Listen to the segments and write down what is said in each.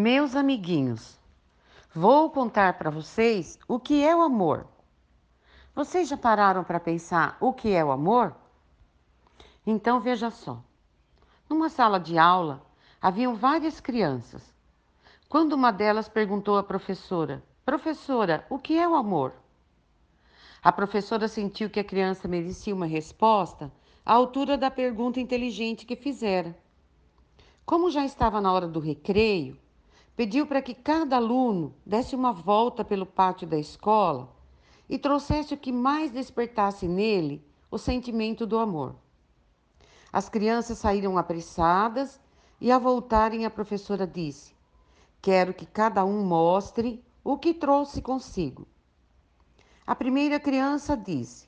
Meus amiguinhos, vou contar para vocês o que é o amor. Vocês já pararam para pensar o que é o amor? Então veja só. Numa sala de aula haviam várias crianças. Quando uma delas perguntou à professora: Professora, o que é o amor? A professora sentiu que a criança merecia uma resposta à altura da pergunta inteligente que fizera. Como já estava na hora do recreio, pediu para que cada aluno desse uma volta pelo pátio da escola e trouxesse o que mais despertasse nele o sentimento do amor. As crianças saíram apressadas e, ao voltarem, a professora disse: Quero que cada um mostre o que trouxe consigo. A primeira criança disse: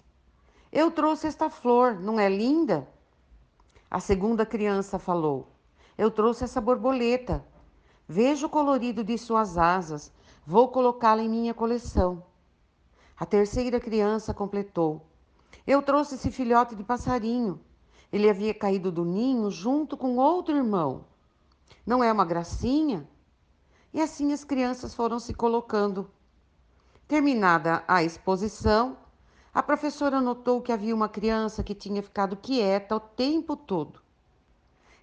Eu trouxe esta flor, não é linda? A segunda criança falou: eu trouxe essa borboleta. Veja o colorido de suas asas. Vou colocá-la em minha coleção. A terceira criança completou. Eu trouxe esse filhote de passarinho. Ele havia caído do ninho junto com outro irmão. Não é uma gracinha? E assim as crianças foram se colocando. Terminada a exposição, a professora notou que havia uma criança que tinha ficado quieta o tempo todo.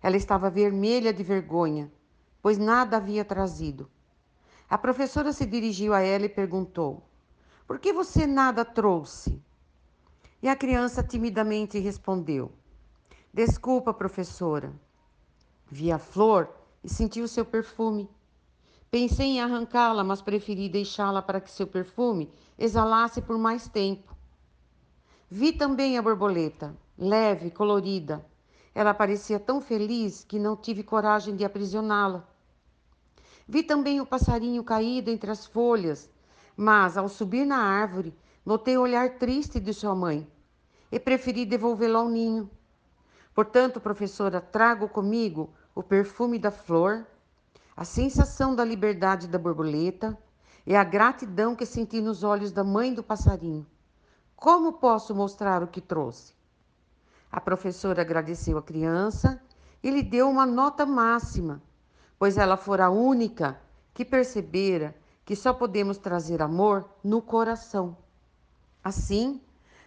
Ela estava vermelha de vergonha, pois nada havia trazido. A professora se dirigiu a ela e perguntou: Por que você nada trouxe? E a criança timidamente respondeu: Desculpa, professora. Vi a flor e senti o seu perfume. Pensei em arrancá-la, mas preferi deixá-la para que seu perfume exalasse por mais tempo. Vi também a borboleta, leve, colorida, ela parecia tão feliz que não tive coragem de aprisioná-la. Vi também o passarinho caído entre as folhas, mas ao subir na árvore, notei o olhar triste de sua mãe e preferi devolvê-lo ao ninho. Portanto, professora, trago comigo o perfume da flor, a sensação da liberdade da borboleta e a gratidão que senti nos olhos da mãe do passarinho. Como posso mostrar o que trouxe? A professora agradeceu a criança e lhe deu uma nota máxima, pois ela fora a única que percebera que só podemos trazer amor no coração. Assim,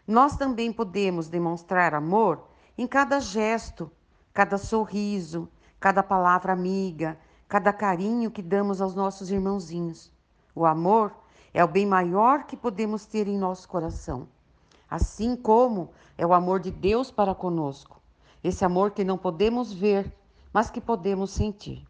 nós também podemos demonstrar amor em cada gesto, cada sorriso, cada palavra amiga, cada carinho que damos aos nossos irmãozinhos. O amor é o bem maior que podemos ter em nosso coração assim como é o amor de Deus para conosco. Esse amor que não podemos ver, mas que podemos sentir.